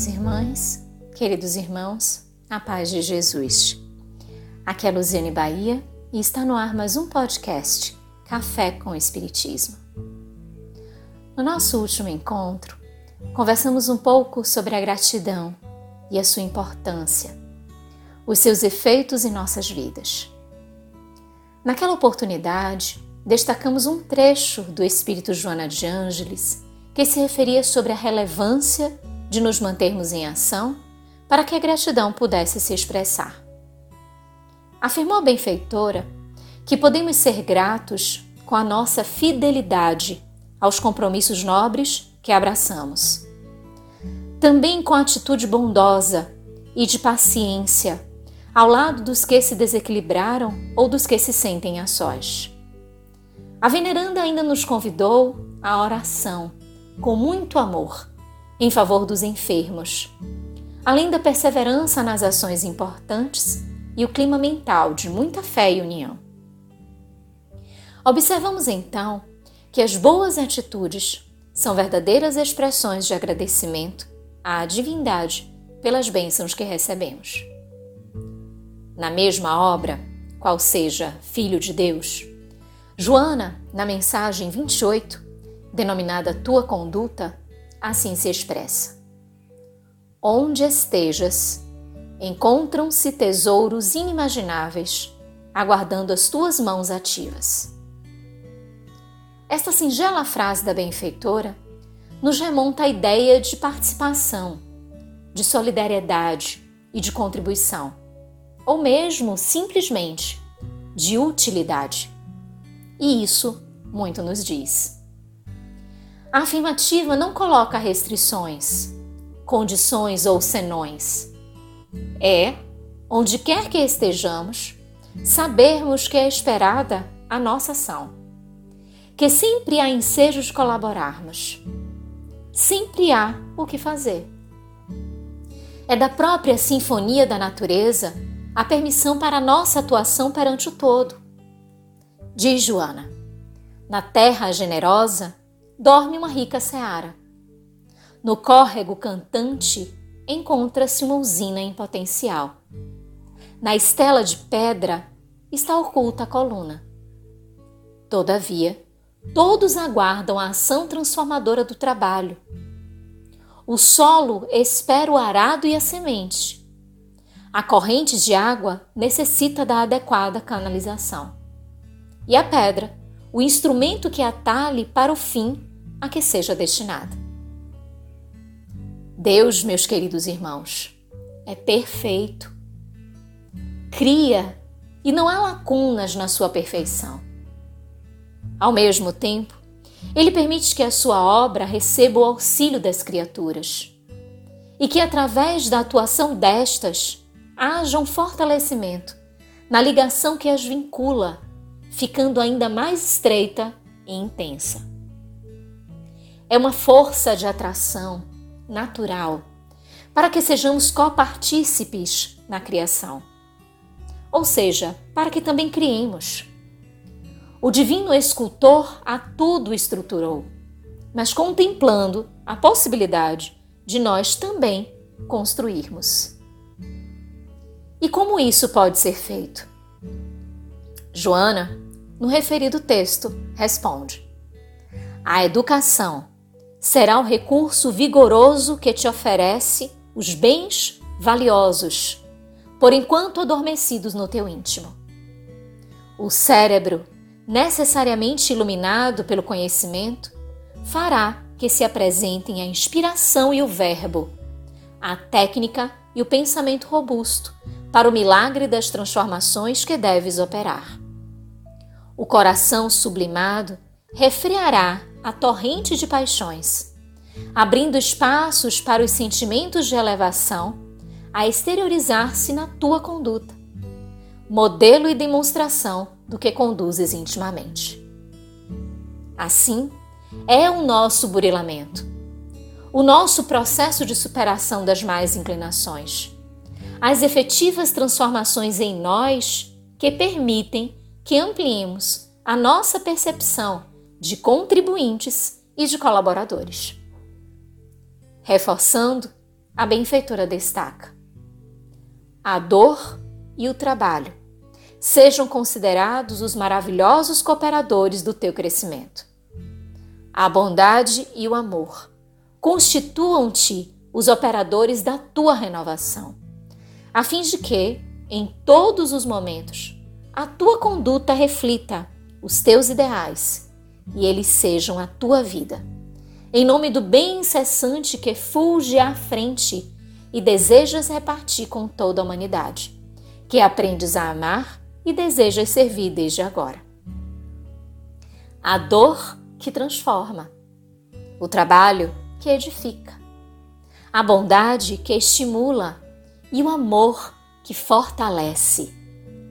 queridas irmãs, queridos irmãos, a paz de Jesus. Aqui é Luziane Bahia e está no ar mais um podcast Café com Espiritismo. No nosso último encontro, conversamos um pouco sobre a gratidão e a sua importância, os seus efeitos em nossas vidas. Naquela oportunidade, destacamos um trecho do Espírito Joana de Ângeles que se referia sobre a relevância de nos mantermos em ação para que a gratidão pudesse se expressar. Afirmou a benfeitora que podemos ser gratos com a nossa fidelidade aos compromissos nobres que abraçamos. Também com a atitude bondosa e de paciência ao lado dos que se desequilibraram ou dos que se sentem a sós. A veneranda ainda nos convidou à oração com muito amor em favor dos enfermos, além da perseverança nas ações importantes e o clima mental de muita fé e união. Observamos então que as boas atitudes são verdadeiras expressões de agradecimento à divindade pelas bênçãos que recebemos. Na mesma obra, qual seja Filho de Deus, Joana, na mensagem 28, denominada Tua Conduta, assim se expressa: Onde estejas, encontram-se tesouros inimagináveis, aguardando as tuas mãos ativas. Esta singela frase da benfeitora nos remonta à ideia de participação, de solidariedade e de contribuição, ou mesmo simplesmente de utilidade. E isso muito nos diz. A afirmativa não coloca restrições, condições ou senões. É, onde quer que estejamos, sabermos que é esperada a nossa ação. Que sempre há ensejo de colaborarmos. Sempre há o que fazer. É da própria sinfonia da natureza a permissão para a nossa atuação perante o todo. Diz Joana: Na terra generosa, dorme uma rica seara. No córrego cantante encontra-se uma usina em potencial. Na estela de pedra está oculta a coluna. Todavia, todos aguardam a ação transformadora do trabalho. O solo espera o arado e a semente. A corrente de água necessita da adequada canalização. E a pedra, o instrumento que atalhe para o fim a que seja destinada. Deus, meus queridos irmãos, é perfeito. Cria e não há lacunas na sua perfeição. Ao mesmo tempo, ele permite que a sua obra receba o auxílio das criaturas e que, através da atuação destas, haja um fortalecimento na ligação que as vincula, ficando ainda mais estreita e intensa é uma força de atração natural para que sejamos copartícipes na criação. Ou seja, para que também criemos. O divino escultor a tudo estruturou, mas contemplando a possibilidade de nós também construirmos. E como isso pode ser feito? Joana, no referido texto, responde: A educação será o recurso vigoroso que te oferece os bens valiosos, por enquanto adormecidos no teu íntimo. O cérebro, necessariamente iluminado pelo conhecimento, fará que se apresentem a inspiração e o verbo, a técnica e o pensamento robusto para o milagre das transformações que deves operar. O coração sublimado refreará a torrente de paixões, abrindo espaços para os sentimentos de elevação a exteriorizar-se na tua conduta, modelo e demonstração do que conduzes intimamente. Assim, é o nosso burilamento, o nosso processo de superação das mais inclinações, as efetivas transformações em nós que permitem que ampliemos a nossa percepção de contribuintes e de colaboradores. Reforçando a benfeitora destaca: a dor e o trabalho sejam considerados os maravilhosos cooperadores do teu crescimento. A bondade e o amor constituam-te os operadores da tua renovação, a fim de que, em todos os momentos, a tua conduta reflita os teus ideais e eles sejam a tua vida. Em nome do bem incessante que fulge à frente e desejas repartir com toda a humanidade, que aprendes a amar e desejas servir desde agora. A dor que transforma, o trabalho que edifica, a bondade que estimula e o amor que fortalece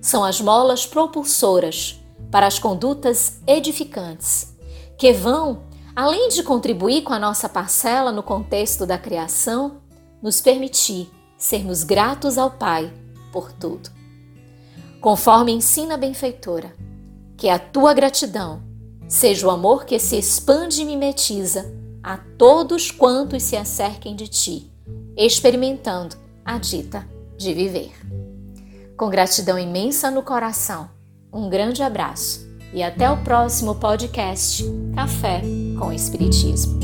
são as molas propulsoras para as condutas edificantes, que vão, além de contribuir com a nossa parcela no contexto da criação, nos permitir sermos gratos ao Pai por tudo. Conforme ensina a benfeitora, que a tua gratidão seja o amor que se expande e mimetiza a todos quantos se acerquem de ti, experimentando a dita de viver. Com gratidão imensa no coração, um grande abraço e até o próximo podcast Café com Espiritismo.